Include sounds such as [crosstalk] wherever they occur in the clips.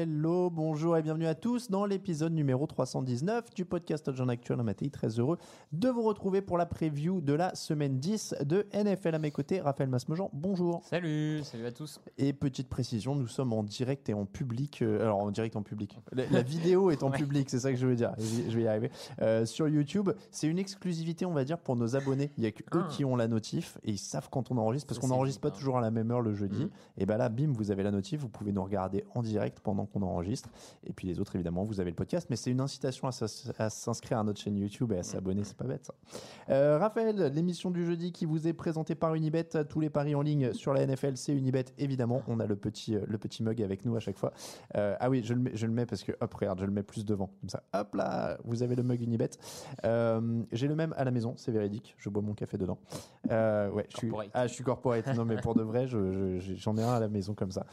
Hello, bonjour et bienvenue à tous dans l'épisode numéro 319 du podcast Jean Actuel. Matéi, très heureux de vous retrouver pour la preview de la semaine 10 de NFL à mes côtés. Raphaël Masmejean, bonjour. Salut, salut à tous. Et petite précision, nous sommes en direct et en public. euh, alors en direct en public. [laughs] La, la vidéo est en Ouais. public, c'est ça que je veux dire. Je vais y arriver. Euh, sur YouTube, c'est une exclusivité, on va dire, pour nos abonnés. Il y a que eux Ah. qui ont la notif et ils savent quand on enregistre parce qu'on n'enregistre pas toujours à la même heure le jeudi. Mhm. Et ben là, bim, vous avez la notif, vous pouvez nous regarder en direct pendant qu'on enregistre. Et puis les autres, évidemment, vous avez le podcast. Mais c'est une incitation à s'inscrire à notre chaîne YouTube et à s'abonner, c'est pas bête ça. Euh, Raphaël, l'émission du jeudi qui vous est présentée par Unibet, tous les paris en ligne sur la NFL, c'est Unibet, évidemment. On a le petit, euh, le petit mug avec nous à chaque fois. Euh, ah oui, je le, mets, je le mets parce que, hop, regarde, je le mets plus devant. Comme ça, hop là, vous avez le mug Unibet. Euh, J'ai le même à la maison, c'est véridique. Je bois mon café dedans. Ouais, je suis, ah, je suis corporate. Non, mais pour de vrai, je- je- j'en ai un à la maison comme ça.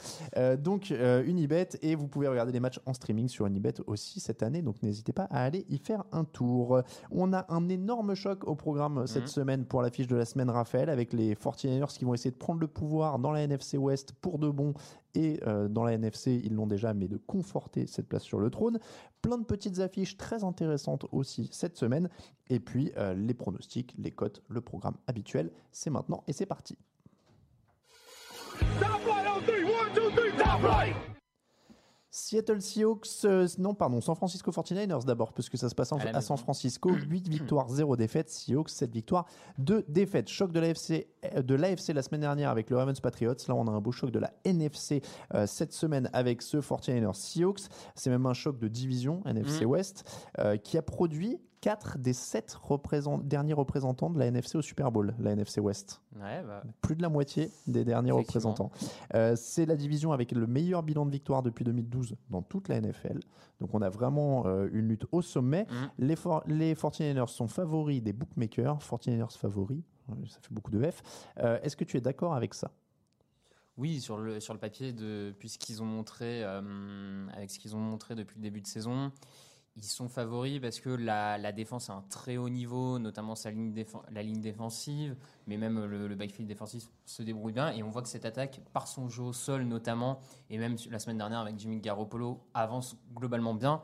Donc, Unibet, et vous pouvez regarder les matchs en streaming sur Unibet aussi cette année. Donc, n'hésitez pas à aller y faire un tour. On a un énorme choc au programme cette Mhm. semaine pour l'affiche de la semaine, Raphaël, avec les 49ers qui vont essayer de prendre le pouvoir dans la NFC West pour de bon. Et euh, dans la NFC, ils l'ont déjà, mais de conforter cette place sur le trône. Plein de petites affiches très intéressantes aussi cette semaine. Et puis, euh, les pronostics, les cotes, le programme habituel. C'est maintenant et c'est parti. Top right on three. One, two, three. Top right. Seattle Seahawks, euh, non pardon, San Francisco 49ers d'abord, puisque ça se passe en- À à, San. Francisco, [clears throat] 8 victoires, 0 défaites, Seahawks 7 victoires, 2 défaites. Choc de l'AFC euh, de l'AFC la semaine dernière avec le Ravens Patriots, là on a un beau choc de la NFC euh, cette semaine avec ce 49ers Seahawks, c'est même un choc de division NFC. West euh, qui a produit 4 des 7 derniers représentants de la NFC au Super Bowl, la NFC West Ouais, bah, plus de la moitié des derniers représentants. Euh, c'est la division avec le meilleur bilan de victoire depuis 2012 dans toute la NFL. Donc on a vraiment euh, une lutte au sommet. Mhm. Les, for- les 49ers sont favoris des bookmakers, 49ers favoris, euh, ça fait beaucoup de F. Euh, Est-ce que tu es d'accord avec ça? Oui, sur le, sur le papier, depuis ce qu'ils ont montré, avec ce qu'ils ont montré depuis le début de saison, ils sont favoris parce que la, la défense a un très haut niveau, notamment sa ligne la ligne défensive, mais même le, le backfield défensif se débrouille bien. Et on voit que cette attaque, par son jeu au sol notamment, et même la semaine dernière avec Jimmy Garoppolo, avance globalement bien.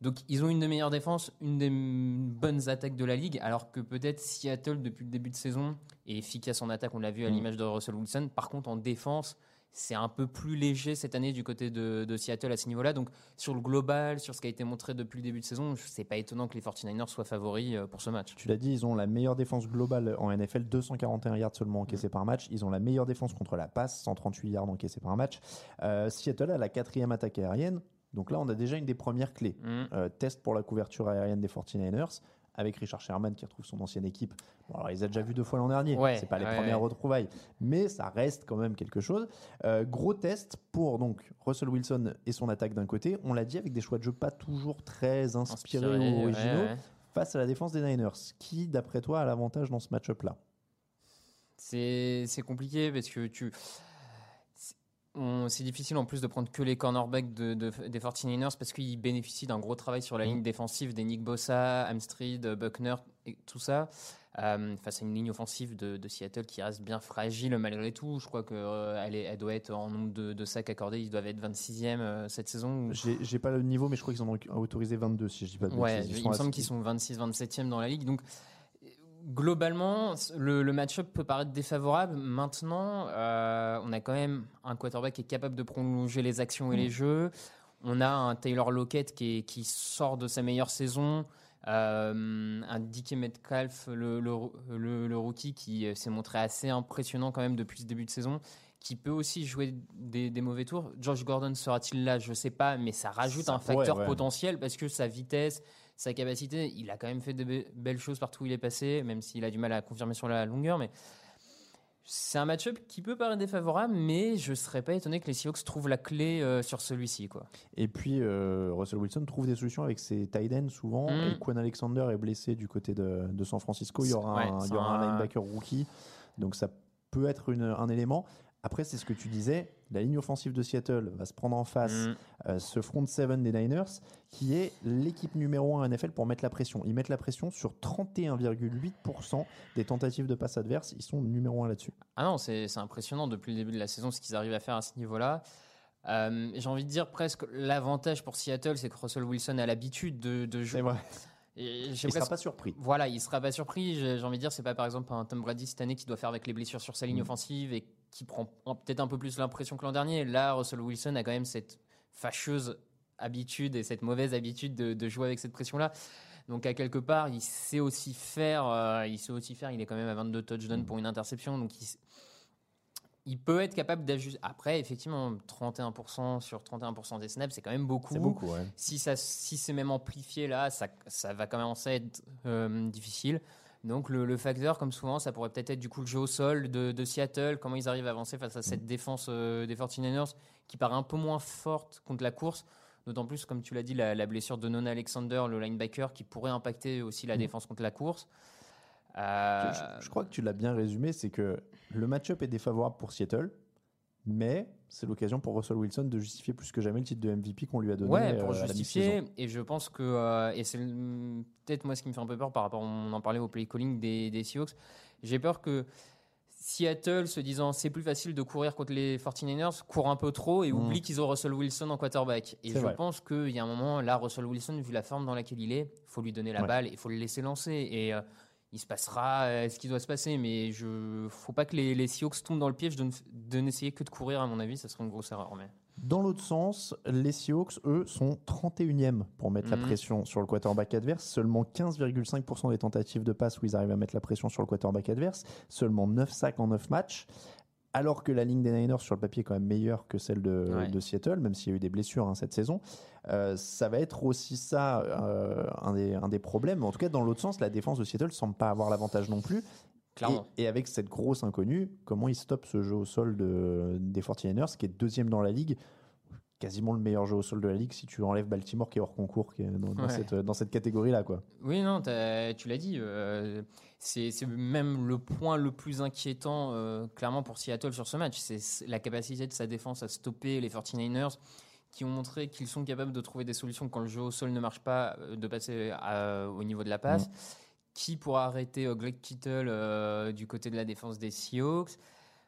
Donc ils ont une des meilleures défenses, une des bonnes attaques de la ligue, alors que peut-être Seattle depuis le début de saison est efficace en attaque, on l'a vu à Mm. l'image de Russell Wilson. Par contre en défense, c'est un peu plus léger cette année du côté de, de Seattle à ce niveau-là. Donc sur le global, sur ce qui a été montré depuis le début de saison, c'est pas étonnant que les 49ers soient favoris euh, pour ce match. Tu l'as dit, ils ont la meilleure défense globale en NFL, 241 yards seulement encaissés par match. Ils ont la meilleure défense contre la passe, 138 yards encaissés par match. Euh, Seattle a la quatrième attaque aérienne. Donc là, on a déjà une des premières clés. Mm. Euh, test pour la couverture aérienne des 49ers avec Richard Sherman qui retrouve son ancienne équipe. Bon, alors, il les a déjà vus deux fois l'an dernier. Ouais, c'est pas les ouais, premières ouais. retrouvailles, mais ça reste quand même quelque chose. Euh, gros test pour donc Russell Wilson et son attaque d'un côté. On l'a dit avec des choix de jeu pas toujours très inspirés Inspiré, ou originaux face à la défense des Niners. Qui, d'après toi, a l'avantage dans ce match-up là C'est c'est compliqué parce que tu. C'est- difficile en plus de prendre que les cornerbacks de, de- des 49ers parce qu'ils bénéficient d'un gros travail sur la ligne défensive des Nick Bossa, Amstrid, Buckner et tout ça. euh, face à une ligne offensive de, de Seattle qui reste bien fragile malgré tout. Je crois qu'elle elle doit être en nombre de, de sacs accordés, ils doivent être 26e euh, cette saison. J'ai pas le niveau, mais je crois qu'ils en ont autorisé 22, si je dis pas de Ouais, bêtises. Il me semble qu'ils sont 26-27e dans la ligue. Donc, euh, globalement, le, le match-up peut paraître défavorable. Maintenant, euh, on a quand même un quarterback qui est capable de prolonger les actions et les jeux. On a un Taylor Lockett qui, est- qui sort de sa meilleure saison. Euh, un Dickie Metcalf, le, le, le- le rookie, qui euh, s'est montré assez impressionnant quand même depuis ce début de saison, qui peut aussi jouer des, des mauvais tours. Josh Gordon sera-t-il là? Je sais pas, mais ça rajoute Ça un pourrait, facteur ouais. potentiel parce que sa vitesse, sa capacité, il a quand même fait de be- belles choses partout où il est passé, même s'il a du mal à confirmer sur la longueur. Mais c'est un match-up qui peut paraître défavorable, mais je serais pas étonné que les Seahawks trouvent la clé euh, sur celui-ci. Quoi. Et puis euh, Russell Wilson trouve des solutions avec ses tight ends souvent. Mm. Et Quan Alexander est blessé du côté de, de San Francisco. Il y aura, Ouais, un, il c'est y aura un un- linebacker rookie. Donc ça peut être une- un élément. Après, c'est ce que tu disais. La ligne offensive de Seattle va se prendre en face Mm. euh, ce front seven des Niners, qui est l'équipe numéro 1 NFL pour mettre la pression. Ils mettent la pression sur 31,8% des tentatives de passe adverse. Ils sont numéro 1 là-dessus. Ah non, c'est impressionnant depuis le début de la saison ce qu'ils arrivent à faire à ce niveau-là. Euh, J'ai envie de dire presque l'avantage pour Seattle, c'est que Russell Wilson a l'habitude de, de jouer. Et Il ne sera presque- pas surpris. Voilà, il sera pas surpris. J'ai j'ai envie de dire, c'est pas par exemple un Tom Brady cette année qui doit faire avec les blessures sur sa ligne Mm. offensive et qui prend peut-être un peu plus l'impression que l'an dernier. Là, Russell Wilson a quand même cette fâcheuse habitude et cette mauvaise habitude de, de jouer avec cette pression-là. Donc à quelque part, il sait aussi faire. euh, il sait aussi faire. Il est quand même à 22 touchdowns pour une interception, donc il, peut être capable d'ajuster. Après, effectivement, 31% sur 31% des snaps, c'est quand même beaucoup. C'est beaucoup, ouais. Si, ça, si c'est même amplifié là, ça, ça va commencer à être euh, difficile. Donc le, le facteur, comme souvent, ça pourrait peut-être être du coup le jeu au sol de, de Seattle, comment ils arrivent à avancer face à cette défense euh, des 49ers qui paraît un peu moins forte contre la course. D'autant plus, comme tu l'as dit, la, la blessure de Non Alexander, le linebacker, qui pourrait impacter aussi la défense contre la course. Euh, Je, je crois que tu l'as bien résumé, c'est que le match-up est défavorable pour Seattle, mais c'est l'occasion pour Russell Wilson de justifier plus que jamais le titre de MVP qu'on lui a donné Ouais, euh, pour à la justifier. Et je pense que, euh, et c'est peut-être moi ce qui me fait un peu peur par rapport, on en parlait au play calling des, des Seahawks. J'ai peur que Seattle, se disant c'est plus facile de courir contre les 49ers, court un peu trop et Mm. oublie qu'ils ont Russell Wilson en quarterback. Et je vrai. pense qu'il y a un moment, là, Russell Wilson, vu la forme dans laquelle il est, faut lui donner la Ouais. balle, il faut le laisser lancer. Et euh, il se passera euh, ce qui doit se passer. Mais je faut pas que les, les Seahawks tombent dans le piège de n'essayer que de courir, à mon avis, ça serait une grosse erreur. Mais... Dans l'autre sens, les Seahawks, eux, sont 31e pour mettre la Mhm. pression sur le quarterback adverse. Seulement 15,5% des tentatives de passe où ils arrivent à mettre la pression sur le quarterback adverse. Seulement 9 sacs en 9 matchs. Alors que la ligne des Niners sur le papier est quand même meilleure que celle de, Ouais. de Seattle, même s'il y a eu des blessures hein, cette saison. Euh, ça va être aussi ça euh, un, des, un des problèmes. En tout cas, dans l'autre sens, la défense de Seattle semble pas avoir l'avantage non plus. Clairement. Et, et avec cette grosse inconnue, comment ils stoppent ce jeu au sol de, des 49ers, qui est deuxième dans la ligue quasiment le meilleur jeu au sol de la ligue si tu enlèves Baltimore qui est hors concours qui est dans, dans Ouais. cette, dans cette catégorie-là. quoi. Oui, non, tu l'as dit. euh, c'est c'est même le point le plus inquiétant, euh, clairement, pour Seattle sur ce match. C'est la capacité de sa défense à stopper les 49ers qui ont montré qu'ils sont capables de trouver des solutions quand le jeu au sol ne marche pas, euh, de passer à- au niveau de la passe. Qui pourra arrêter euh, Greg Kittle euh, du côté de la défense des Seahawks?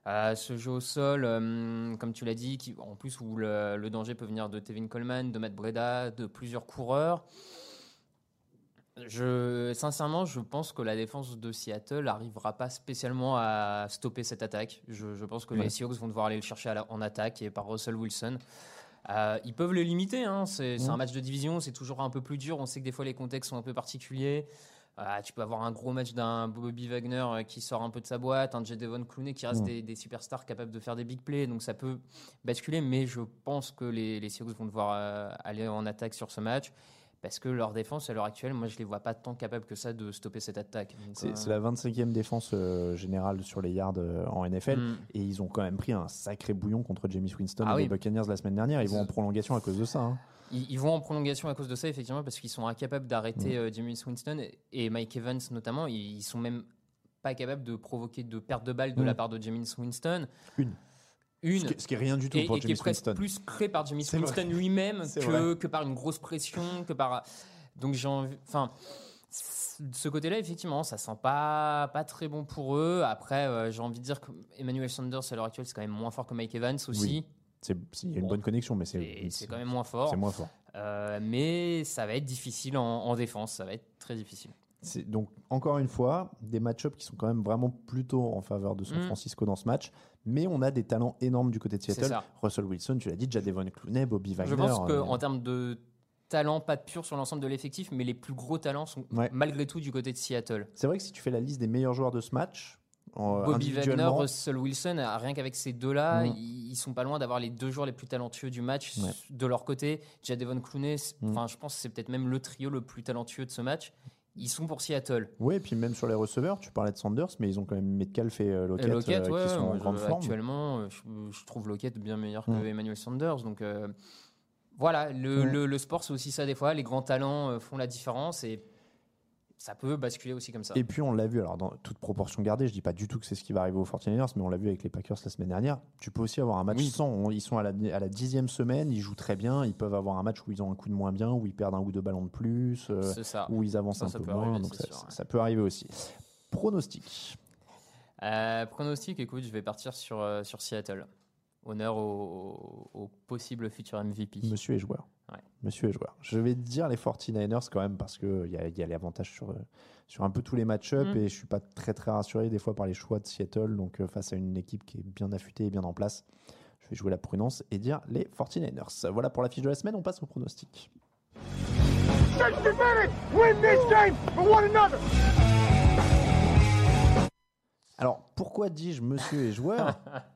Euh, ce jeu au sol, euh, comme tu l'as dit, qui, en plus où le, le danger peut venir de Tevin Coleman, de Matt Breda, de plusieurs coureurs. Je, sincèrement, je pense que la défense de Seattle n'arrivera pas spécialement à stopper cette attaque. Je, je pense que Ouais. les Seahawks vont devoir aller le chercher la- en attaque et par Russell Wilson. Euh, ils peuvent le limiter. hein. C'est un match de division, c'est toujours un peu plus dur. On sait que des fois les contextes sont un peu particuliers. Euh, tu peux avoir un gros match d'un Bobby Wagner euh, qui sort un peu de sa boîte, un Devon Clooney qui reste des, des superstars capables de faire des big plays. Donc ça peut basculer, mais je pense que les, les Seahawks vont devoir euh, aller en attaque sur ce match. Parce que leur défense, à l'heure actuelle, moi, je les vois pas tant capables que ça de stopper cette attaque. C'est euh, la 25e défense euh, générale sur les yards en NFL. mm. Et ils ont quand même pris un sacré bouillon contre James Winston Ah et oui. les Buccaneers la semaine dernière. Ils vont en prolongation à cause de ça. hein. Ils, ils vont en prolongation à cause de ça, effectivement, parce qu'ils sont incapables d'arrêter Mm. euh, James Winston et, et Mike Evans notamment. Ils, ils sont même pas capables de provoquer de perte de balle de Mm. la part de James Winston. Une. Une. Ce qui, ce qui est rien du tout et, pour et qui est presque plus créé par Jimmy. Winston lui-même que, que par une grosse pression, que par. Donc j'ai envie. Enfin, de ce côté-là, effectivement, ça sent pas, pas très bon pour eux. Après, euh, j'ai envie de dire que Emmanuel Sanders à l'heure actuelle, c'est quand même moins fort que Mike Evans aussi. Oui. Il y a une Bon. bonne connexion, mais c'est c'est quand même moins fort. c'est moins fort. Euh, mais ça va être difficile en, en défense. Ça va être très difficile. C'est donc encore une fois des match-ups qui sont quand même vraiment plutôt en faveur de San Mm. Francisco dans ce match, mais on a des talents énormes du côté de Seattle. ça. Russell Wilson, tu l'as dit, Jadevon Clooney, Bobby Wagner. Je pense euh, qu'en termes de talent, pas pur sur l'ensemble de l'effectif, mais les plus gros talents sont Ouais. malgré tout du côté de Seattle. c'est vrai que si tu fais la liste des meilleurs joueurs de ce match, en- Bobby Wagner, Russell Wilson, euh, rien qu'avec ces deux-là, Mm. ils ils sont pas loin d'avoir les deux joueurs les plus talentueux du match Ouais. de leur côté. Jadevon Clooney, c'est- Mm. je pense que c'est peut-être même le trio le plus talentueux de ce match. Ils sont pour Seattle. Oui, et puis même sur les receveurs, tu parlais de Sanders, mais ils ont quand même Metcalf et euh, Et Lockett, Lockett, euh, ouais, qui sont en grande forme. Actuellement, je, je trouve Lockett bien meilleur que Mm. Emmanuel Sanders. Donc euh, voilà, le, le- le sport, c'est aussi ça des fois. Les grands talents font la différence et ça peut basculer aussi comme ça. Et puis on l'a vu, alors dans toute proportion gardée, je dis pas du tout que c'est ce qui va arriver aux 49ers, mais on l'a vu avec les Packers la semaine dernière. Tu peux aussi avoir un match Oui. sans. on- Ils sont à la, à la dixième semaine, ils jouent très bien. Ils peuvent avoir un match où ils ont un coup de moins bien, où ils perdent un ou deux ballons de plus, euh, ça. où ils avancent Ça, un ça peu moins. arriver, donc ça, sûr, ouais. ça peut arriver aussi. Pronostic. Euh, pronostic, écoute, je vais partir sur, euh, sur Seattle. Honneur au, au- au possible futur MVP. Monsieur est joueur. Ouais. Monsieur est joueur. Je vais te dire les 49ers quand même parce qu'il y a, il y a l'avantage sur, euh, sur un peu tous les match-up Mm. et je suis pas très très rassuré des fois par les choix de Seattle. Donc euh, face à une équipe qui est bien affûtée et bien en place, je vais jouer la prudence et dire les 49ers. Voilà pour la fiche de la semaine, on passe au pronostic. 60 minutes! Win this game for one another! Alors pourquoi dis-je monsieur est joueur? [laughs]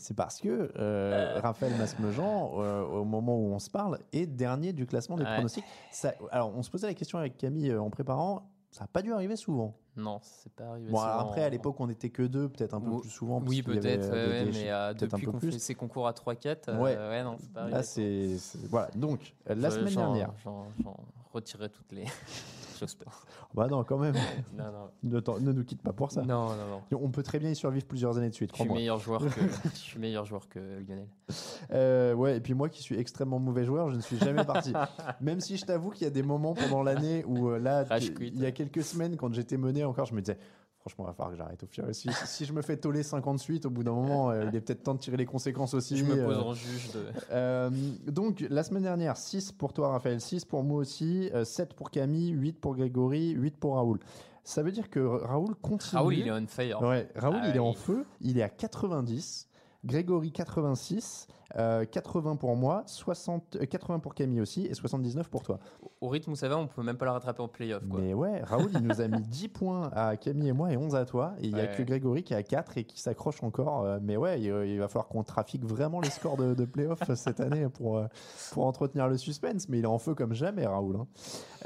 C'est parce que euh, Raphaël Masmejean, euh, au moment où on se parle, est dernier du classement des Ouais. pronostics. Ça- alors on se posait la question avec Camille euh, en préparant, ça n'a pas dû arriver souvent. Non, c'est pas arrivé. Bon, souvent. après, à l'époque, on était que deux, peut-être un peu Ou- plus souvent. Oui, peut-être, euh, ouais, mais euh, peut-être un depuis peu qu'on plus. fait ces concours à 3-4, euh, Ouais. ouais. non, c'est pas arrivé. Là, c'est. Voilà. Donc, euh, la semaine dernière. J'en j'en retirerai toutes les. [laughs] J'espère. Bah non, quand même. [laughs] Non, non. ne, nous quitte pas pour ça. Non, non, non. On peut très bien y survivre plusieurs années de suite, Je suis meilleur joueur que, [laughs] je suis meilleur joueur que Lionel. Euh, ouais, et puis moi qui suis extrêmement mauvais joueur, je ne suis jamais parti. [laughs] Même si je t'avoue qu'il y a des moments pendant l'année où euh, là, il y a quelques semaines, quand j'étais mené encore, je me disais. Franchement, il va falloir que j'arrête au fur et à mesure. Si, si je me fais toller 50 suite, au bout d'un moment, euh, il est peut-être temps de tirer les conséquences aussi. Je me pose euh, en juge de. Euh, donc, la semaine dernière, 6 pour toi, Raphaël, 6 pour moi aussi, euh, 7 pour Camille, 8 pour Grégory, 8 pour Raoul. Ça veut dire que Raoul continue. Raoul, il est on fire. Ouais, Raoul, Ah il est en feu. Il est à 90. Grégory, 86. euh, 80 pour moi. 60, euh, 80 pour Camille aussi. Et 79 pour toi. Au rythme où ça va, on peut même pas la rattraper en playoff. Quoi. Mais ouais, Raoul, il nous a mis [laughs] 10 points à Camille et moi et 11 à toi. Et il n'y a Ouais. que Grégory qui est à 4 et qui s'accroche encore. Euh, Mais ouais, il, il va falloir qu'on trafique vraiment les scores de, de playoff [laughs] cette année pour, euh, pour entretenir le suspense. Mais il est en feu comme jamais, Raoul. hein.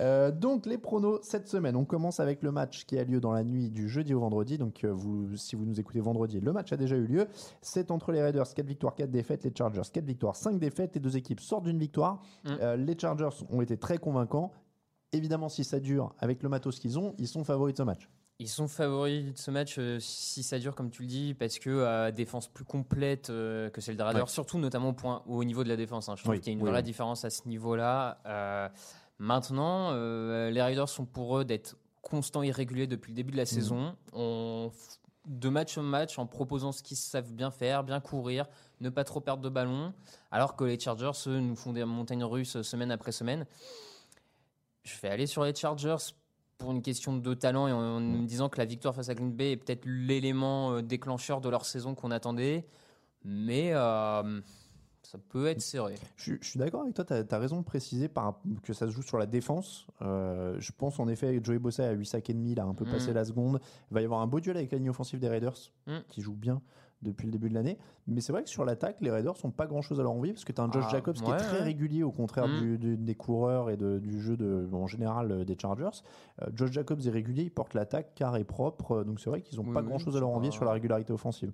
Euh, donc, les pronos cette semaine. On commence avec le match qui a lieu dans la nuit du jeudi au vendredi. Donc, euh, vous, si vous nous écoutez vendredi, le match a déjà eu lieu. C'est entre les Raiders, 4 victoires, 4 défaites. Les Chargers, 4 victoires, 5 défaites. Les deux équipes sortent d'une victoire. Mm. Euh, les Chargers ont été très Évidemment, si ça dure avec le matos qu'ils ont, ils sont favoris de ce match. Ils sont favoris de ce match euh, si ça dure, comme tu le dis, parce que euh, défense plus complète euh, que celle des Raiders, Ouais. surtout notamment au, point, au niveau de la défense. hein. Je trouve Oui, qu'il y a une oui, vraie oui. différence à ce niveau-là. Euh, maintenant, les Raiders sont pour eux d'être constants et réguliers depuis le début de la saison. On f- de match en match en proposant ce qu'ils savent bien faire, bien courir, ne pas trop perdre de ballon, alors que les Chargers, eux, nous font des montagnes russes semaine après semaine. Je vais aller sur les Chargers pour une question de talent et en, en me disant que la victoire face à Green Bay est peut-être l'élément euh, déclencheur de leur saison qu'on attendait. Mais euh, ça peut être serré. Je, suis- je suis d'accord avec toi, tu as, raison de préciser par, que ça se joue sur la défense. Euh, je pense en effet que Joey Bossa à 8 sacs et demi, il a un peu Mm. passé la seconde. Il va y avoir un beau duel avec la ligne offensive des Raiders Mm. qui joue bien depuis le début de l'année. Mais c'est vrai que sur l'attaque, les Raiders sont pas grand chose à leur envie parce que tu as un Josh Ah, Jacobs qui est très ouais. régulier au contraire Mm. du- du- des coureurs et de- du jeu de, en général euh, des Chargers. Euh, Josh Jacobs est régulier, il porte l'attaque, car est propre. euh, Donc c'est vrai qu'ils ont Oui, pas oui, grand chose à leur envier pas- sur la régularité offensive.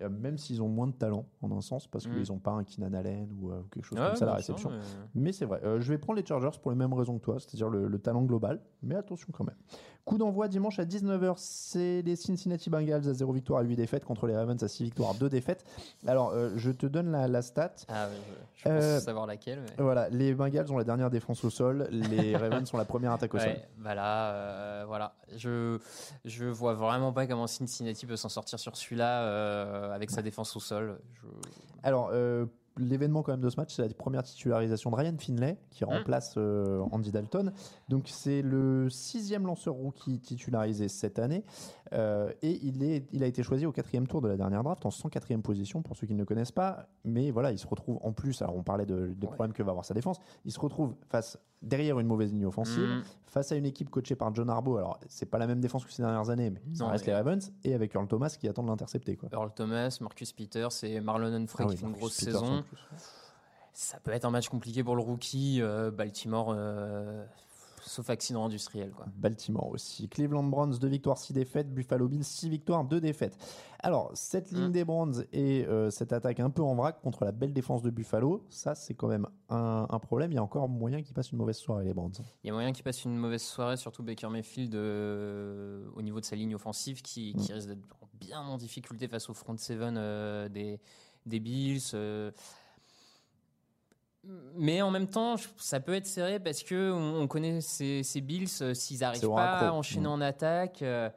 Euh, même s'ils ont moins de talent en un sens parce Mm. qu'ils n'ont pas un Keenan Allen ou quelque chose comme ça à la sûr, réception. mais- Mais c'est vrai. Je vais prendre les Chargers pour les mêmes raisons que toi, c'est-à-dire le, le talent global. Mais attention quand même. Coup d'envoi dimanche à 19h, c'est les Cincinnati Bengals à 0 victoire à 8 défaites contre les Ravens à 6 victoires, 2 défaites. Alors, euh, je te donne la, la stat. Ah, je, je pense Euh, savoir laquelle. mais- Voilà, les Bengals ont la dernière défense au sol, les [laughs] Ravens sont la première attaque au sol. Ouais, bah là, euh, voilà. Je, je vois vraiment pas comment Cincinnati peut s'en sortir sur celui-là euh, avec sa défense au sol. Je- Alors, l'événement quand même de ce match, c'est la première titularisation de Ryan Finlay, qui remplace euh, Andy Dalton. Donc, c'est le sixième lanceur rookie titularisé cette année. Euh, et il, est, il a été choisi au quatrième tour de la dernière draft, en 104e position, pour ceux qui ne le connaissent pas. Mais voilà, il se retrouve en plus, alors on parlait de- des problèmes que va avoir sa défense, il se retrouve face, derrière une mauvaise ligne offensive, Mhm. face à une équipe coachée par John Harbaugh. Alors, c'est pas la même défense que ces dernières années, mais ça Non, reste mais- les Ravens, et avec Earl Thomas qui attend de l'intercepter. quoi. Earl Thomas, Marcus Peters et Marlon Humphrey Ah qui font une grosse Peters saison. Ça peut être un match compliqué pour le rookie. euh, Baltimore, euh, sauf accident industriel. Quoi. Baltimore aussi. Cleveland Browns, 2 victoires, 6 défaites. Buffalo Bills, 6 victoires, 2 défaites. Alors, cette ligne Mm. des Browns et euh, cette attaque un peu en vrac contre la belle défense de Buffalo, ça, c'est quand même un, un problème. Il y a encore moyen qu'ils passent une mauvaise soirée, les Browns. Il y a moyen qu'il passe une mauvaise soirée, surtout Baker Mayfield euh, au niveau de sa ligne offensive qui, qui risque d'être bien en difficulté face au front seven euh, des, des Bills. Mais en même temps, ça peut être serré parce que on, on connaît ces, ces Bills, euh, s'ils n'arrivent pas à enchaîner Mm. en attaque. euh,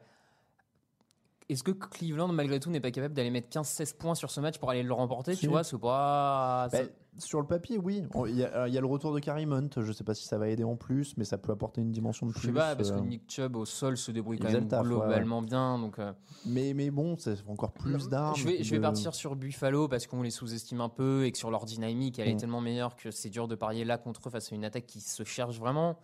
est-ce que Cleveland, malgré tout, n'est pas capable d'aller mettre 15-16 points sur ce match pour aller le remporter Si. Tu vois, c'est pas. Ben, sur le papier, oui. On- Il y, a, il y a le retour de Karim Hunt. Je ne sais pas si ça va aider en plus, mais ça peut apporter une dimension de je plus. sais pas, parce que euh, Nick Chubb au sol se débrouille il quand même ouais, globalement bien. Donc, euh, mais, mais bon, c'est encore plus d'armes. Je vais, je vais partir sur Buffalo parce qu'on les sous-estime un peu et que sur leur dynamique, elle est Mm. tellement meilleure que c'est dur de parier là contre eux face à une attaque qui se cherche vraiment.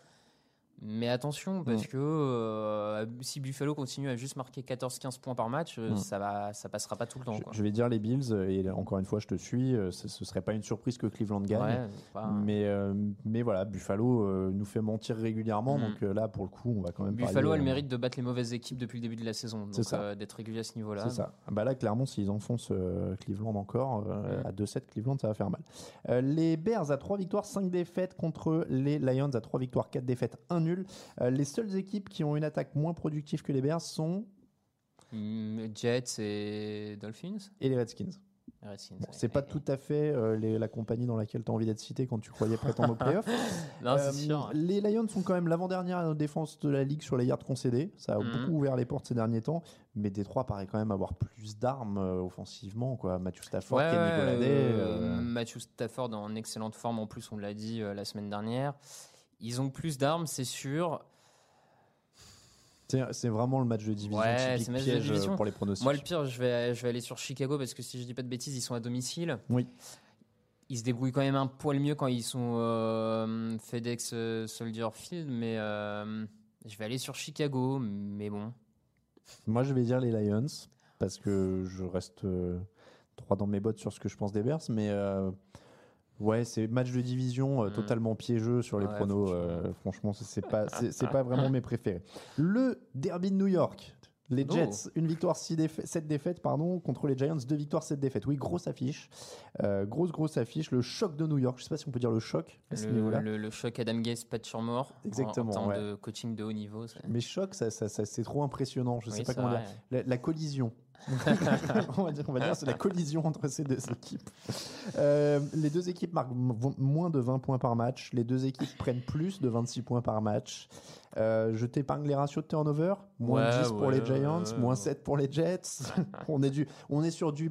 Mais attention, parce Mm. que euh, si Buffalo continue à juste marquer 14-15 points par match, euh, Mm. ça va, ça passera pas tout le temps. Je, quoi. je vais dire les Bills, euh, et encore une fois, je te suis. Ce ne serait pas une surprise que Cleveland gagne. Ouais, c'est pas- Mais, euh, mais voilà, Buffalo euh, nous fait mentir régulièrement. Mm. Donc là, pour le coup, on va quand même Buffalo a le mérite de battre les mauvaises équipes depuis le début de la saison. Donc d'être régulier à ce niveau-là. C'est ça. Bah là, clairement, s'ils enfoncent Cleveland encore, à 2-7, Cleveland, ça va faire mal. Les Bears à 3 victoires, 5 défaites contre les Lions à 3 victoires, 4 défaites, 1 nul. Euh, les seules équipes qui ont une attaque moins productive que les Bears sont Mm, Jets et Dolphins et les Redskins. Redskins, Bon, ouais. c'est pas tout à fait euh, les- la compagnie dans laquelle tu as envie d'être cité quand tu croyais prétendre [laughs] aux playoffs. Non, c'est Euh, sûr. Les Lions sont quand même l'avant-dernière défense de la ligue sur les yards concédés. Ça a Mhm. beaucoup ouvert les portes ces derniers temps. Mais Détroit paraît quand même avoir plus d'armes euh, offensivement. Quoi. Matthew Stafford, Ouais, Kenny Golladay, Matthew Stafford en excellente forme en plus, on l'a dit la semaine dernière. Ils ont plus d'armes, c'est sûr. c'est- vraiment le match de division Ouais, typique match de piège division. pour les pronostics. Moi, le pire, je vais, je vais aller sur Chicago parce que si je dis pas de bêtises, ils sont à domicile. Oui. Ils se débrouillent quand même un poil mieux quand ils sont euh, FedEx euh, Soldier Field, mais euh, je vais aller sur Chicago. Mais bon, Moi, je vais dire les Lions parce que je reste euh, droit dans mes bottes sur ce que je pense des Bears. Mais ouais, c'est match de division euh, Mm. totalement piégeux sur les Ouais, pronos. franchement. euh, franchement, c'est- c'est pas, c'est [laughs] pas vraiment mes préférés. Le derby de New York. Les Oh. Jets, une victoire, 7 défaites pardon, contre les Giants, deux victoires, 7 défaites. Oui, grosse affiche. Euh, grosse, grosse affiche. Le choc de New York. Je sais pas si on peut dire le choc à ce le, niveau-là. le- le choc Adam Gaze, Pat Shurmur, en- Exactement, en, termes ouais. de coaching de haut niveau. Mais choc, ça, ça- ça- c'est trop impressionnant. Je sais Oui, pas c'est comment vrai. dire. La, la collision. [laughs] on va dire, dire c'est la collision entre ces deux équipes. Euh, les deux équipes marquent moins de 20 points par match. Les deux équipes prennent plus de 26 points par match. Euh, je t'épargne les ratios de turnover. Moins Ouais, 10 pour ouais, les Giants, ouais, moins ouais. 7 pour les Jets. on, est du, on est sur du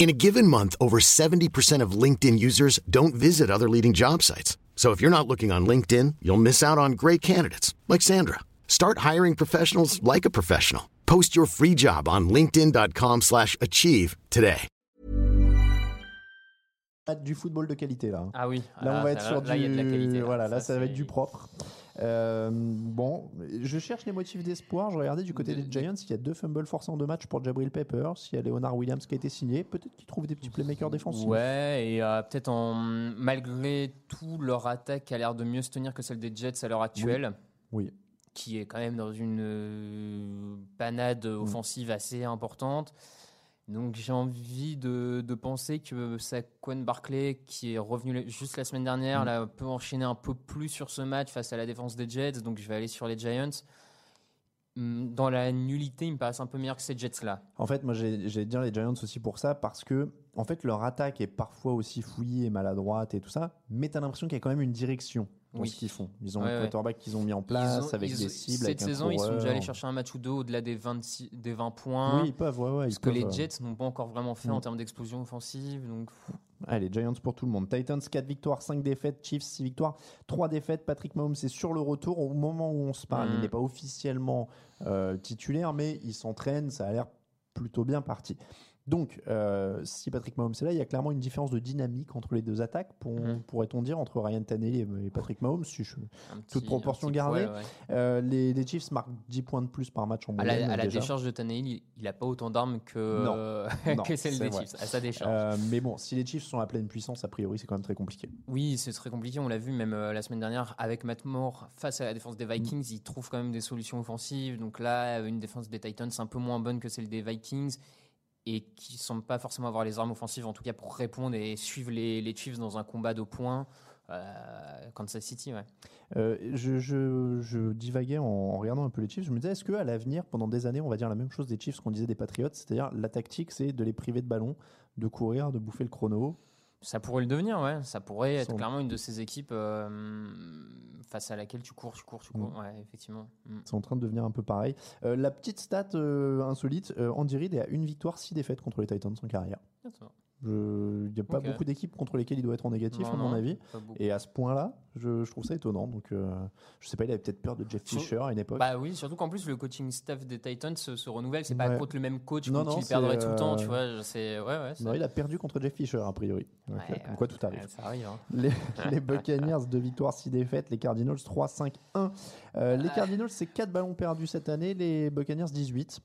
In a given month, over 70% of LinkedIn users don't visit other leading job sites. So if you're not looking on LinkedIn, you'll miss out on great candidates like Sandra. Start hiring professionals like a professional. Post your free job on linkedin.com/achieve slash achieve today. Du football de qualité là. Ah oui. Là, on Ah, va être sur là, il y a de la du. Voilà, là, Ça, ça va être du propre. Euh, bon, je cherche les motifs d'espoir. Je regardais du côté De- des Giants. Il y a deux fumbles forcés en deux matchs pour Jabril Peppers. Il y a Leonard Williams qui a été signé. Peut-être qu'ils trouvent des petits playmakers défensifs. Ouais, et euh, peut-être en malgré tout, leur attaque a l'air de mieux se tenir que celle des Jets à l'heure actuelle. Oui. Qui est quand même dans une euh, panade offensive assez importante. Donc j'ai envie de, de penser que Saquon Barclay, qui est revenu juste la semaine dernière, Mm. là, peut enchaîner un peu plus sur ce match face à la défense des Jets. Donc je vais aller sur les Giants. Hum, Dans la nullité, ils me paraissent un peu meilleurs que ces Jets-là. En fait, moi, j'ai j'ai dire les Giants aussi pour ça parce que, en fait, leur attaque est parfois aussi fouillée et maladroite et tout ça, mais t'as l'impression qu'il y a quand même une direction dans Oui. ce qu'ils font. Ils ont Ouais, un ouais. quarterback qu'ils ont mis en place ont- avec ils des cibles. Cette avec un saison, ils sont déjà allés chercher un match ou deux au-delà des, 26, des 20 points. Oui, ils peuvent, ouais, ouais. ce que les euh, Jets n'ont pas encore vraiment fait Mm. en termes d'explosion offensive. Donc, Allez, Giants pour tout le monde. Titans, 4 victoires, 5 défaites. Chiefs, 6 victoires, 3 défaites. Patrick Mahomes est sur le retour. Au moment où on se parle, il n'est pas officiellement euh, titulaire, mais il s'entraîne. Ça a l'air plutôt bien parti. Donc, euh, si Patrick Mahomes est là, il y a clairement une différence de dynamique entre les deux attaques, pour- Mhm. pourrait-on dire, entre Ryan Tannehill et, Patrick Mahomes, si je- un toute petit- proportion petit gardée. poil, ouais. Euh, les, les Chiefs marquent 10 points de plus par match en À la, moyenne. à la décharge de Tannehill, il n'a pas autant d'armes que, Non. [laughs] Non, que celle des vrai. Chiefs. À sa décharge. Euh, mais bon, si les Chiefs sont à pleine puissance, a priori, c'est quand même très compliqué. Oui, c'est très compliqué. On l'a vu même euh, la semaine dernière avec Matt Moore face à la défense des Vikings. Il trouve quand même des solutions offensives. Donc là, une défense des Titans un peu moins bonne que celle des Vikings et qui semble pas forcément avoir les armes offensives, en tout cas pour répondre et suivre les, Chiefs dans un combat de points. Euh, Kansas City, ouais. Euh, je, je- divaguais en, en regardant un peu les Chiefs. Je me disais, est-ce qu'à l'avenir, pendant des années, on va dire la même chose des Chiefs qu'on disait des Patriots? C'est-à-dire, la tactique, c'est de les priver de ballon, de courir, de bouffer le chrono. Ça pourrait le devenir, ouais. Ça pourrait être clairement une de ces équipes euh, face à laquelle tu cours, tu cours, tu cours. Mm. Ouais, effectivement. Mm. C'est en train de devenir un peu pareil. Euh, la petite stat euh, insolite, Andy Reid est à une victoire, six défaites contre les Titans en carrière. Il n'y a pas beaucoup d'équipes contre lesquelles il doit être en négatif, Non, à mon non, avis. Et à ce point-là, je, je trouve ça étonnant. Donc, euh, je sais pas, il avait peut-être peur de Jeff Fisher à une époque. Bah oui, surtout qu'en plus le coaching staff des Titans se, se renouvelle. C'est Ouais. pas contre le même coach Non, contre non, qui il perdrait tout le temps, tu euh, vois. ouais, ouais. non, il a perdu contre Jeff Fisher, a priori. Donc, Ouais, euh, comme quoi tout arrive. Ouais, ça arrive. hein. Les, [laughs] les Buccaneers, 2 victoires, 6 défaites. Les Cardinals, 3, 5, 1. Euh, les Cardinals, c'est 4 ballons perdus cette année. Les Buccaneers, 18.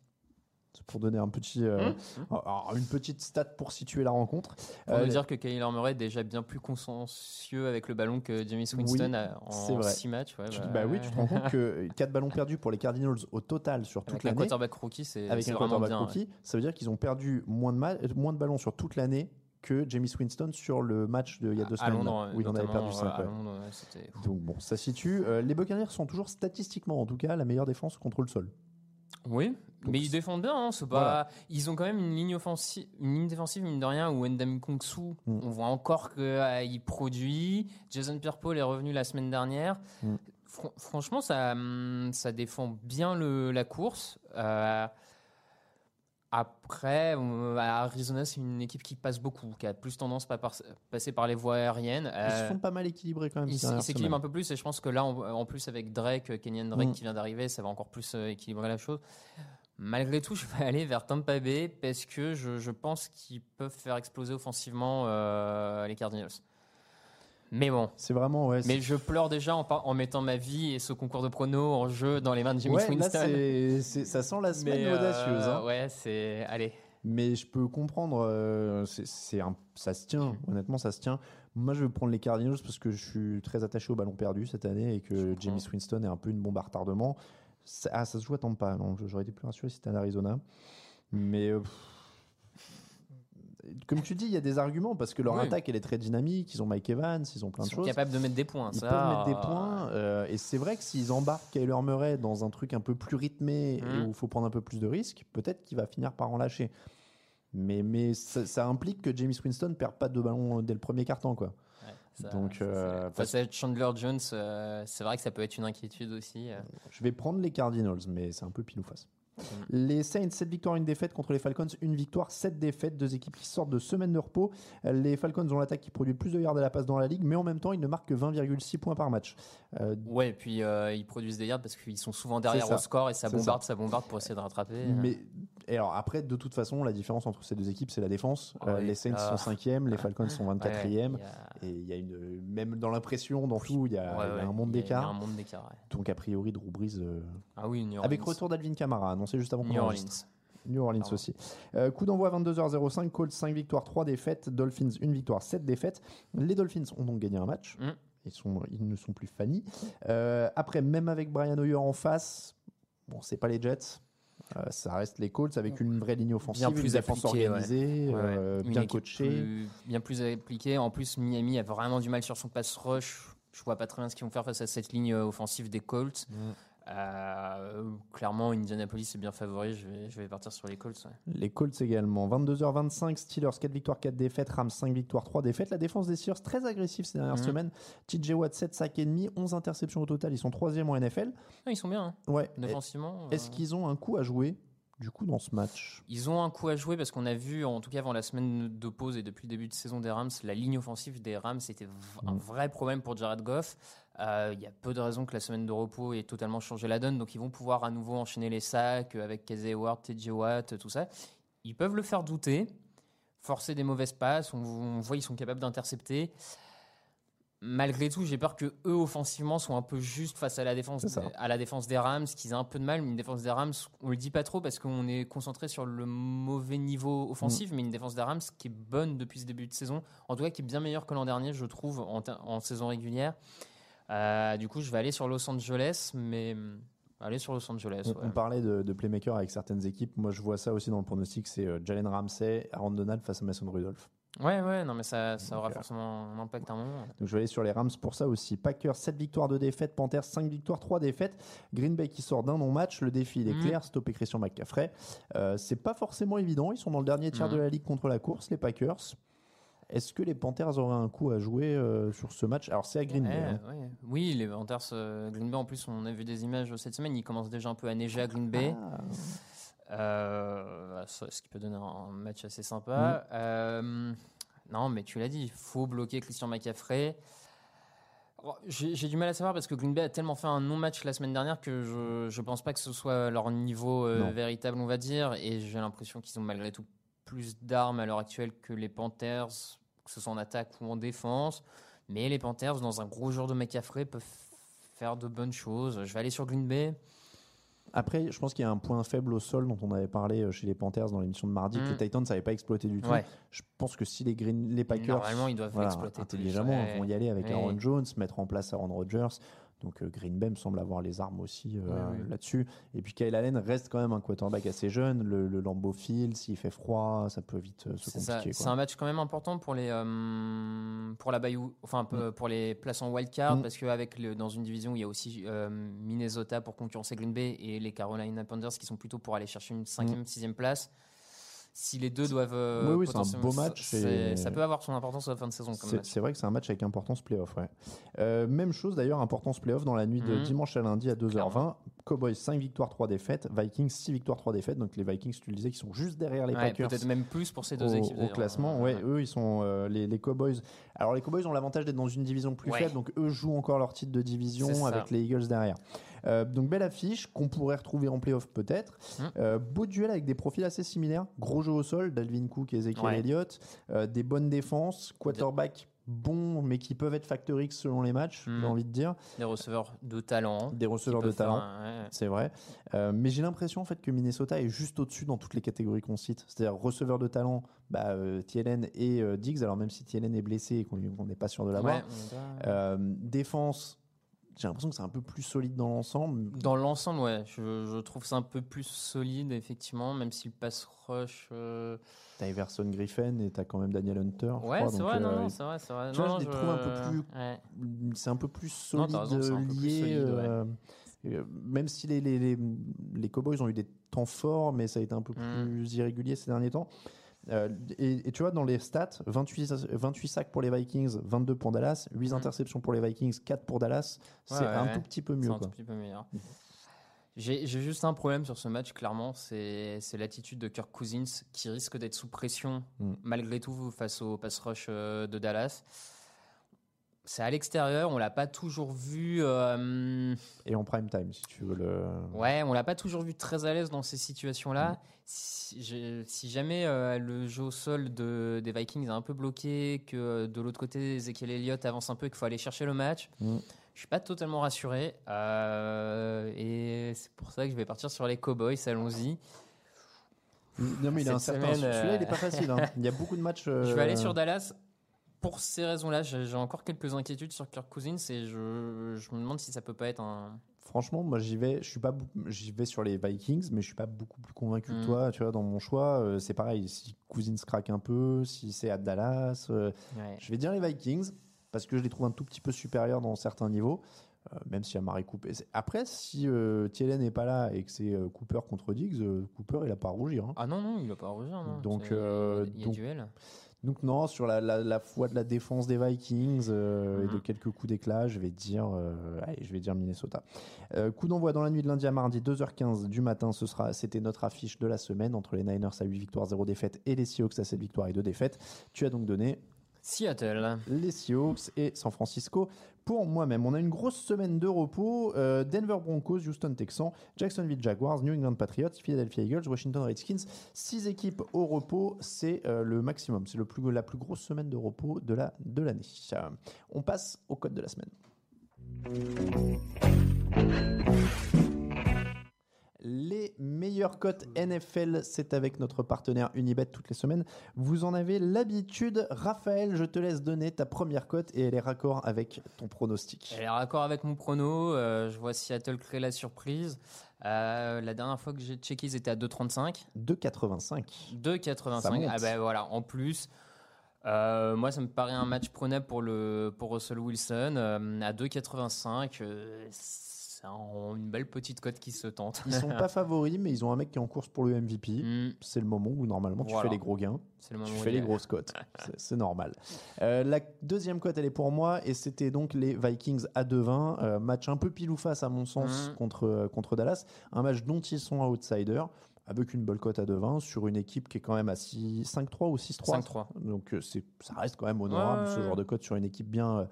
Pour donner un petit, euh, alors, une petite stat pour situer la rencontre. Pour Euh, nous dire que Kyler Murray est déjà bien plus consciencieux avec le ballon que James Winston Oui, a- en vrai. 6 matchs. ouais, tu- bah, bah oui, tu te rends compte [laughs] que 4 ballons perdus pour les Cardinals au total sur toute Avec un l'année. quarterback rookie, c'est Avec un quarterback bien. ouais. rookie, ça veut dire qu'ils ont perdu moins de, moins de ballons sur toute l'année que James Winston sur le match de, il y a deux semaines. Londres, où il en avait perdu ouais, 5. à Londres, ouais, c'était fou. Donc bon, ça situe. Euh, les Buccaneers sont toujours statistiquement, en tout cas, la meilleure défense contre le sol. Oui, Donc, mais ils défendent bien. hein, c'est pas- Voilà. Ils ont quand même une ligne offensive, une ligne défensive mine de rien où Endam Kongsu, Mm. on voit encore qu'il produit. Jason Pierre-Paul est revenu la semaine dernière. Mm. Fran- franchement, ça, hum, ça défend bien le, la course. Euh, après, Arizona, c'est une équipe qui passe beaucoup, qui a plus tendance à passer par les voies aériennes. Ils se Euh, sont pas mal équilibrés quand même. il ces s- il dernières s'équilibre semaines. un peu plus et je pense que là, en, plus avec Drake, Kenyan Drake Mm. qui vient d'arriver, ça va encore plus euh, équilibrer la chose. Malgré tout, je vais [laughs] aller vers Tampa Bay parce que je, je pense qu'ils peuvent faire exploser offensivement euh, les Cardinals. Mais bon, C'est vraiment, ouais. mais je pleure déjà en, par- en mettant ma vie et ce concours de prono en jeu dans les mains de Jimmy Ouais, là, c'est- ça sent la semaine Mais, euh, audacieuse. hein. Ouais, c'est. Allez. Mais je peux comprendre, euh, c'est- un- ça se tient, honnêtement, ça se tient. Moi, je vais prendre les Cardinals parce que je suis très attaché au ballon perdu cette année et que. James Winston est un peu une bombe à retardement. Ça, ah, ça se joue à Tampa, donc j'aurais été plus rassuré si c'était en Arizona. Mais euh, pff, comme tu dis, il y a des arguments parce que leur Oui. attaque, elle est très dynamique. Ils ont Mike Evans, ils ont plein Ils de sont choses. capables de mettre des points. Ils ça, peuvent mettre des points. euh, et c'est vrai que s'ils embarquent Kyler Murray dans un truc un peu plus rythmé et Mhm. où il faut prendre un peu plus de risques, peut-être qu'il va finir par en lâcher. Mais, mais ça, ça implique que James Winston ne perd pas de ballon dès le premier carton. Quoi. ouais, ça- Donc, euh, face à Chandler Jones, euh, c'est vrai que ça peut être une inquiétude aussi. euh. Je vais prendre les Cardinals, mais c'est un peu pile ou face. Les Saints, 7 victoires, une défaite contre les Falcons, une victoire, 7 défaites, deux équipes qui sortent de semaine de repos. Euh, Les Falcons ont l'attaque qui produit le plus de yards à la passe dans la ligue, mais en même temps, ils ne marquent que 20,6 points par match. Euh, Ouais, et puis euh, ils produisent des yards parce qu'ils sont souvent derrière au score et ça bombarde, ça. bombarde pour essayer de rattraper. Mais et alors après, de toute façon, la différence entre ces deux équipes, c'est la défense. Ah Euh, oui, les Saints ah. sont 5e, les Falcons sont 24e. Ouais, il y a- Et il y a une, même dans l'impression, dans tout, il y a, Ouais, il y a un monde d'écart. un monde d'écart. ouais. Donc a priori, Drew Brees. euh, Ah oui, New avec Orleans. retour d'Alvin Kamara, annoncé juste avant New. Orleans. New Orleans aussi. Euh, coup d'envoi à 22h05, Colts 5 victoires, 3 défaites, Dolphins 1 victoire, 7 défaites. Les Dolphins ont donc gagné un match. Mm. Ils, sont, ils ne sont plus Fanny. Euh, après, même avec Brian Hoyer en face, bon, c'est pas les Jets. Euh, ça reste les Colts avec une vraie ligne offensive, Bien plus une défense appliquée, organisée, Ouais, ouais. Une bien coachée. plus- bien plus appliquée. En plus, Miami a vraiment du mal sur son pass rush. Je vois pas très bien ce qu'ils vont faire face à cette ligne offensive des Colts. Euh, clairement, Indianapolis est bien favori. Je vais, je vais partir sur les Colts. ouais. Les Colts également. 22h25, Steelers 4 victoires, 4 défaites, Rams 5 victoires, 3 défaites. La défense des Steelers très agressive ces dernières Mhm. semaines. TJ Watt 7 sacs et demi, 11 interceptions au total. Ils sont 3e en NFL. Ah, ils sont bien. hein. Ouais. Défensivement. Est-ce euh, qu'ils ont un coup à jouer du coup dans ce match? Ils ont un coup à jouer parce qu'on a vu, en tout cas avant la semaine de pause et depuis le début de saison des Rams, la ligne offensive des Rams c'était un Mm. vrai problème pour Jared Goff. Euh, Il y a peu de raisons que la semaine de repos ait totalement changé la donne, donc ils vont pouvoir à nouveau enchaîner les sacs avec Casey Howard, TJ Watt, tout ça. Ils peuvent le faire douter, forcer des mauvaises passes, on, on voit ils sont capables d'intercepter. Malgré tout, j'ai peur que eux offensivement soient un peu justes face à la défense, C'est ça. à la défense des Rams, qu'ils aient un peu de mal. Mais une défense des Rams, on le dit pas trop parce qu'on est concentré sur le mauvais niveau offensif, Mm. mais une défense des Rams qui est bonne depuis ce début de saison, en tout cas qui est bien meilleure que l'an dernier, je trouve, en saison régulière. Euh, du coup, je vais aller sur Los Angeles, mais hum, aller sur Los Angeles. on, ouais. on parlait de, de playmaker avec certaines équipes. Moi, je vois ça aussi dans le pronostic. C'est euh, Jalen Ramsey, Aaron Donald face à Mason Rudolph. Ouais, ouais, non, mais ça, ça aura euh, forcément un impact à un moment. Donc je vais aller sur les Rams pour ça aussi. Packers 7 victoires, 2 défaites. Panthers 5 victoires, 3 défaites. Green Bay qui sort d'un non-match. Le défi il est Mhm. clair, stopper Christian McCaffrey. Euh, c'est pas forcément évident. Ils sont dans le dernier tiers Mhm. de la ligue contre la course, les Packers. Est-ce que les Panthers auraient un coup à jouer euh, sur ce match? Alors c'est à Green Bay. Ouais, hein. ouais. Oui, les Panthers, euh, Green Bay, en plus, on a vu des images cette semaine, il commence déjà un peu à neiger à Green Bay. Ah. Euh, ce qui peut donner un match assez sympa. Mm. Euh, non, mais tu l'as dit, il faut bloquer Christian McCaffrey. Oh, J'ai du mal à savoir parce que Green Bay a tellement fait un non-match la semaine dernière que je je pense pas que ce soit leur niveau euh, véritable, on va dire. Et j'ai l'impression qu'ils ont malgré tout plus d'armes à l'heure actuelle que les Panthers, que ce soit en attaque ou en défense. Mais les Panthers, dans un gros jour de McCaffrey, peuvent faire de bonnes choses. Je vais aller sur Green Bay. Après, je pense qu'il y a un point faible au sol dont on avait parlé euh, chez les Panthers dans l'émission de mardi, que Mm. les Titans ne savaient pas exploiter du tout. Ouais. Je pense que si les, Green, les Packers Normalement, ils doivent voilà, intelligemment Ouais. vont y aller avec Ouais. Aaron Jones, mettre en place Aaron Rodgers. Donc euh, Green Bay me semble avoir les armes aussi euh, Ouais, ouais. là-dessus. Et puis Kyle Allen reste quand même un quarterback assez jeune. Le, le Lambeau Field, s'il fait froid, ça peut vite euh, se compliquer. C'est un match quand même important pour les pour la Bayou, enfin peu pour les places en wildcard Mm. parce qu'avec le dans une division où il y a aussi Minnesota pour concurrencer Green Bay et les Carolina Panthers qui sont plutôt pour aller chercher une cinquième, sixième place. Si les deux doivent, euh. Oui, oui, c'est un beau match et- Ça peut avoir son importance à la fin de saison C'est vrai que c'est un match avec importance playoff. Ouais. Euh, même chose d'ailleurs, importance playoff dans la nuit de Mhm. dimanche à lundi à 2h20. Clairement. Cowboys 5 victoires, 3 défaites. Vikings 6 victoires, 3 défaites. Donc les Vikings, tu le disais, qui sont juste derrière les Ouais, Packers. Peut-être même plus pour ces deux au, équipes. au classement. Ouais, eux, ils sont euh, les, les Cowboys. Alors, les Cowboys ont l'avantage d'être dans une division plus faible, donc eux jouent encore leur titre de division avec les Eagles derrière. Euh, donc, belle affiche qu'on pourrait retrouver en playoff peut-être. Mm. Euh, beau duel avec des profils assez similaires. Gros jeu au sol, Dalvin Cook et Ezekiel Ouais. Elliott. Euh, des bonnes défenses, quarterback bon, mais qui peuvent être factor X selon les matchs, Mm. j'ai envie de dire. Des receveurs de talent. Des receveurs de talent. ouais. C'est vrai. Euh, mais j'ai l'impression en fait que Minnesota est juste au-dessus dans toutes les catégories qu'on cite. C'est-à-dire receveur de talent, bah, euh, TLN et euh, Diggs. Alors même si TLN est blessé et qu'on n'est pas sûr de l'avoir. Ouais, défense, j'ai l'impression que c'est un peu plus solide dans l'ensemble. Dans l'ensemble, ouais, je, je trouve ça un peu plus solide, effectivement, même si le pass rush. euh, T'as Everson Griffin et t'as quand même Daniel Hunter. Ouais, c'est vrai, non, euh, non, c'est vrai, c'est vrai. tu vois, Non, je les trouve un peu plus- ouais. c'est un peu plus solide, t'as raison, c'est un peu plus lié. solide, ouais. euh, euh, même si les, les, les, les Cowboys ont eu des temps forts, mais ça a été un peu Mm. plus irrégulier ces derniers temps. Euh, et, et tu vois, dans les stats, 28, 28 sacs pour les Vikings, 22 pour Dallas, 8 Mm. interceptions pour les Vikings, 4 pour Dallas. C'est Ouais, un tout petit peu C'est mieux. un Quoi. tout petit peu meilleur. J'ai juste un problème sur ce match, clairement, c'est c'est l'attitude de Kirk Cousins qui risque d'être sous pression Mm. malgré tout face au pass rush euh, de Dallas. C'est à l'extérieur, on l'a pas toujours vu. euh, Et en prime time, si tu veux le. Ouais, on l'a pas toujours vu très à l'aise dans ces situations-là. Si, je- si jamais euh, le jeu au sol de, des Vikings est un peu bloqué, que euh, de l'autre côté Ezekiel Elliott avance un peu, et qu'il faut aller chercher le match, Mm. je suis pas totalement rassuré. Euh, et c'est pour ça que je vais partir sur les Cowboys. Allons-y. Non, mais il a un Cette certain. semaine, Celui-là, il est pas facile. hein. Il y a beaucoup de matchs. [laughs] Je vais aller sur Dallas. Pour ces raisons-là, j'ai encore quelques inquiétudes sur Kirk Cousins et je, je me demande si ça peut pas être un. Franchement, moi j'y vais, je suis pas, j'y vais sur les Vikings, mais je suis pas beaucoup plus convaincu que Mm. toi. Tu vois, dans mon choix, euh, c'est pareil. Si Cousins craque un peu, si c'est à Dallas, euh, Ouais. je vais dire les Vikings parce que je les trouve un tout petit peu supérieurs dans certains niveaux. euh, même si Amari Cooper. Après, si euh, Thielen n'est pas là et que c'est euh, Cooper contre Diggs, Cooper il a pas à rougir. hein. Ah non, non, il va pas rougir. non. Donc, il y a donc- duel. Donc non, sur la, la, la foi de la défense des Vikings euh, et de Mhm. quelques coups d'éclat, je vais dire, euh, allez, je vais dire Minnesota. Euh, coup d'envoi dans la nuit de lundi à mardi, 2h15 du matin. Ce sera, c'était notre affiche de la semaine entre les Niners à 8 victoires, 0 défaites et les Seahawks à 7 victoires et 2 défaites. Tu as donc donné Seattle. les Seahawks et San Francisco pour moi-même. On a une grosse semaine de repos. euh, Denver Broncos, Houston Texans, Jacksonville Jaguars, New England Patriots, Philadelphia Eagles, Washington Redskins. Six équipes au repos, c'est euh, le maximum. C'est le plus, la plus grosse semaine de repos de la de l'année. Euh, on passe au code de la semaine. Les meilleures cotes NFL, c'est avec notre partenaire Unibet toutes les semaines. Vous en avez l'habitude. Raphaël, je te laisse donner ta première cote et elle est raccord avec ton pronostic. Elle est raccord avec mon prono. euh, je vois Seattle créer la surprise. Euh, la dernière fois que j'ai checké, ils étaient à 2,35. 2,85. 2,85. Ça monte. Ah ben voilà, en plus. euh, moi, ça me paraît un match prenable pour, le, pour Russell Wilson. à 2,85, un- une belle petite cote qui se tente. Ils sont pas [laughs] favoris, mais ils ont un mec qui est en course pour le MVP. Hmm, C'est le moment où normalement tu Voilà. fais les gros gains. le Tu fais les grosses cotes. [laughs] C'est- normal. Euh, la deuxième cote, elle est pour moi. Et c'était donc les Vikings à 2-20. Euh, match un peu pile ou face, à mon sens, Mhm. contre, euh, contre Dallas. Un match dont ils sont outsiders. Avec une bonne cote à 2-20 sur une équipe qui est quand même à 6 5-3 ou 6-3. 5-3. Donc euh, c'est- ça reste quand même honorable Ouais, ce genre de cote sur une équipe bien, euh,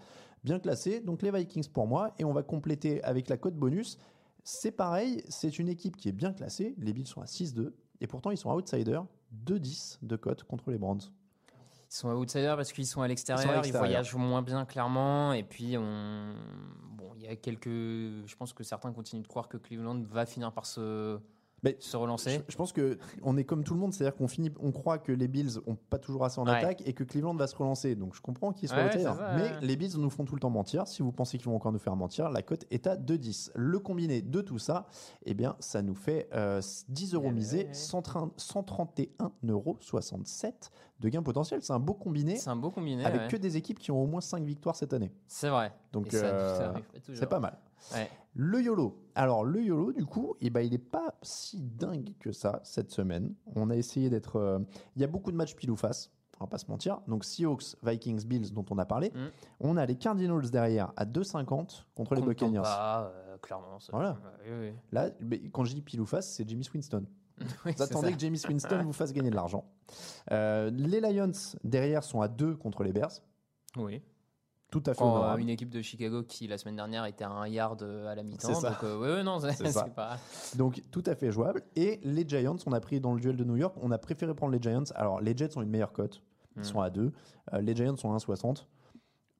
bien classée. Donc les Vikings pour moi. Et on va compléter avec la cote bonus. C'est pareil, c'est une équipe qui est bien classée. Les Bills sont à 6-2. Et pourtant, ils sont outsiders. 2-10 de cote contre les Browns. Ils sont outsiders parce qu'ils sont à l'extérieur, ils, voyagent moins bien clairement. Et puis, on... bon, il y a quelques. Je pense que certains continuent de croire que Cleveland va finir par se, Mais se relancer. Je, je pense que on est comme tout le monde, c'est-à-dire qu'on finit, on croit que les Bills ont pas toujours assez en Ouais. attaque et que Cleveland va se relancer. Donc je comprends qu'ils soient Ouais, ça, Mais ouais. les Bills nous font tout le temps mentir. Si vous pensez qu'ils vont encore nous faire mentir, la cote est à 2,10. Le combiné de tout ça, eh bien, ça nous fait euh, 10 euros misés, ouais, ouais. 130 131,67 euros de gain potentiel. C'est un beau combiné C'est un beau combiné. avec que des équipes qui ont au moins 5 victoires cette année. C'est vrai. Donc euh, c'est pas mal. Ouais. Le YOLO. Alors, le YOLO, du coup, eh ben, il n'est pas si dingue que ça cette semaine. On a essayé d'être. euh, Il y a beaucoup de matchs pile ou face, on va pas se mentir. Donc, Seahawks, Vikings, Bills, dont on a parlé. Mm. On a les Cardinals derrière à 2,50 contre les Buccaneers. euh, clairement. ça- Voilà. Ouais, oui, oui. Là, mais quand je dis pile ou face, c'est James Winston. [laughs] Oui, Vous c'est attendez ça. que James [laughs] Winston vous fasse gagner de l'argent. Euh, les Lions derrière sont à 2 contre les Bears. Oui. Tout à fait euh, une équipe de Chicago qui, la semaine dernière, était à un yard euh, à la mi-temps. Donc, euh, ouais, ouais, non, [laughs] c'est pas. Donc tout à fait jouable. Et les Giants, on a pris dans le duel de New York, on a préféré prendre les Giants. Alors les Jets ont une meilleure cote, ils Mm. sont à 2. Euh, les Giants sont à 1,60.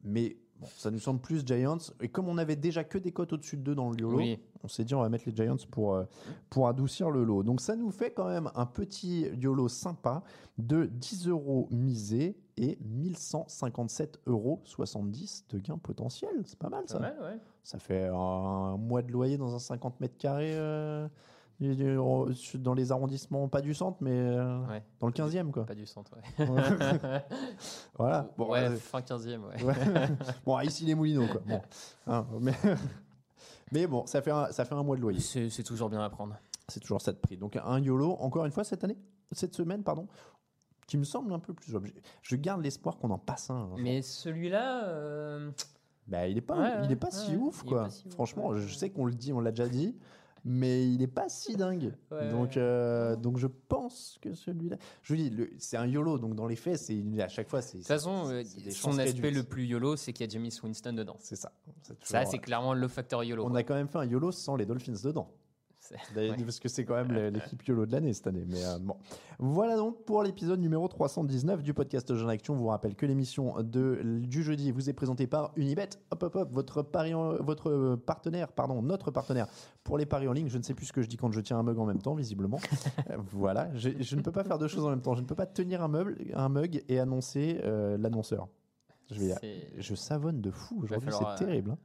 Mais bon, ça nous semble plus Giants. Et comme on avait déjà que des cotes au-dessus de 2 dans le YOLO, Oui. On s'est dit on va mettre les Giants pour, euh, pour adoucir le lot. Donc ça nous fait quand même un petit YOLO sympa de 10 euros misés et 1157,70 euros de gain potentiel. C'est pas mal ça. Pas mal, ouais. Ça fait un mois de loyer dans un 50 mètres carrés euh, dans les arrondissements, pas du centre, mais euh, Ouais. dans le 15e. Quoi. Pas du centre, ouais. [laughs] [laughs] Voilà. Bon, ouais, euh, fin 15e, ouais. ouais. [laughs] bon, ici les Moulineaux. Quoi. Bon. Hein, mais, mais bon, ça fait, un, ça fait un mois de loyer. C'est toujours bien à prendre. C'est toujours ça de prix. Donc un YOLO, encore une fois, cette année, cette semaine, pardon, qui me semble un peu plus. Je garde l'espoir qu'on en passe un. un jour. Mais celui-là. euh, Bah, il est pas, Ouais, il est pas ouais, si ouais, ouf, quoi. si Franchement, je sais qu'on le dit, on l'a déjà dit. Mais il est pas si dingue. [laughs] Ouais, donc, euh, donc je pense que celui-là. Je vous dis, c'est un YOLO, donc dans les faits, c'est à chaque fois, c'est. De toute façon, euh, son aspect le plus YOLO, c'est qu'il y a James Winston dedans. C'est ça. Ça, c'est clairement le facteur YOLO. On quoi. a quand même fait un YOLO sans les Dolphins dedans. Ouais. Parce que c'est quand même l'équipe YOLO de l'année cette année. Mais euh, bon. Voilà donc pour l'épisode numéro 319 du podcast Jeune Action. Je vous rappelle que l'émission de, du jeudi vous est présentée par Unibet. Hop, hop, hop, votre, pari en- votre partenaire, pardon, notre partenaire pour les paris en ligne. Je ne sais plus ce que je dis quand je tiens un mug en même temps, visiblement. [laughs] Euh, voilà, je, je ne peux pas faire deux choses en même temps. Je ne peux pas tenir un, meuble, un mug et annoncer euh, l'annonceur. Je, vais, C'est- je savonne de fou aujourd'hui, c'est euh, terrible. hein.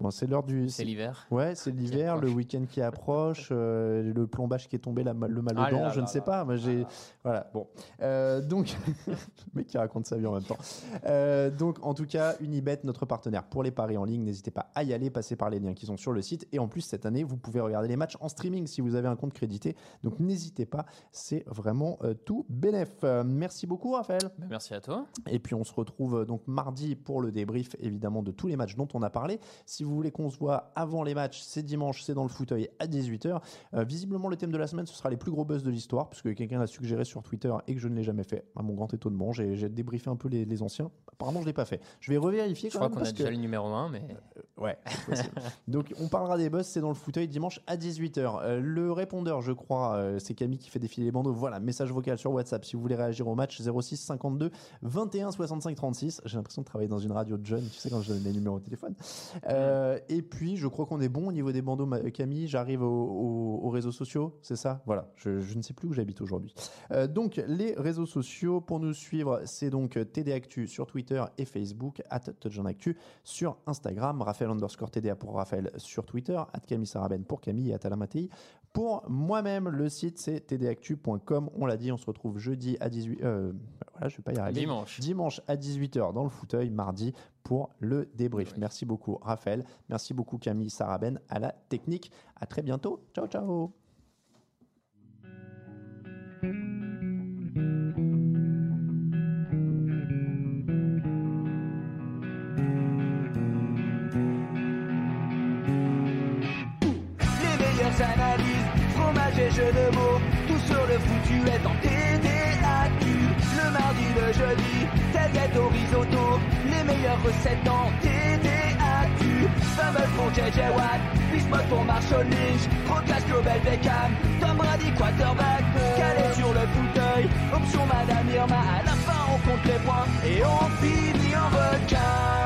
Bon, c'est l'heure du. C'est l'hiver. Ouais, c'est l'hiver, le week-end qui approche, euh, le plombage qui est tombé, la, le mal aux Ah dents, là je ne sais là pas. J'ai, voilà, bon. Euh, donc, [laughs] le mec qui raconte sa vie en même temps. Euh, donc, en tout cas, Unibet, notre partenaire pour les paris en ligne, n'hésitez pas à y aller, passer par les liens qui sont sur le site. Et en plus, cette année, vous pouvez regarder les matchs en streaming si vous avez un compte crédité. Donc, n'hésitez pas, c'est vraiment tout bénef. Euh, merci beaucoup, Raphaël. Bah, merci à toi. Et puis on se retrouve donc mardi pour le débrief évidemment de tous les matchs dont on a parlé. Si vous voulez qu'on se voit avant les matchs, c'est dimanche, c'est dans le fauteuil à 18h. Euh, visiblement le thème de la semaine, ce sera les plus gros buzz de l'histoire, puisque quelqu'un l'a suggéré sur Twitter et que je ne l'ai jamais fait. À mon grand étonnement, j'ai j'ai débriefé un peu les, les anciens. Apparemment je l'ai pas fait. Je vais revérifier Je quand crois même. qu'on a déjà que- le numéro 1, mais Ouais, c'est possible. [laughs] Donc on parlera des buzz, c'est dans le fauteuil dimanche à 18h. Euh, le répondeur, je crois, euh, c'est Camille qui fait défiler les bandeaux. Voilà, message vocal sur WhatsApp si vous voulez réagir au match 06 52 21 65 36. J'ai l'impression de travailler dans une radio de jeunes, tu sais quand je donne les numéros de téléphone. Euh, et puis je crois qu'on est bon au niveau des bandeaux, Camille. J'arrive au- au- aux réseaux sociaux, c'est ça? Voilà, je, je ne sais plus où j'habite aujourd'hui. Euh, donc les réseaux sociaux pour nous suivre, c'est donc TD Actu sur Twitter et Facebook, at Actu sur Instagram, Raphaël underscore TDA pour Raphaël sur Twitter, at Camille Saraben pour Camille et at Alain Mattei. Pour moi-même, le site c'est tdactu.com. On l'a dit, on se retrouve jeudi à 18 euh, voilà, je vais pas y arriver. Dimanche. Dimanche à 18h dans le fauteuil, mardi pour le débrief. Oui. Merci beaucoup Raphaël, merci beaucoup Camille Saraben à la technique. À très bientôt. Ciao ciao. Les meilleures analyses, fromage et jeux de mots, tout sur le foutu est en TDAQ. Le jeudi, tailgate au risotto, les meilleures recettes en TDAQ. Fumble pour JJ Watt, Bismuth pour Marshall Lynch, Rocas Global Beckham, Tom Brady quarterback, calé sur le fauteuil, option Madame Irma, à la fin on compte les points et on finit en requin.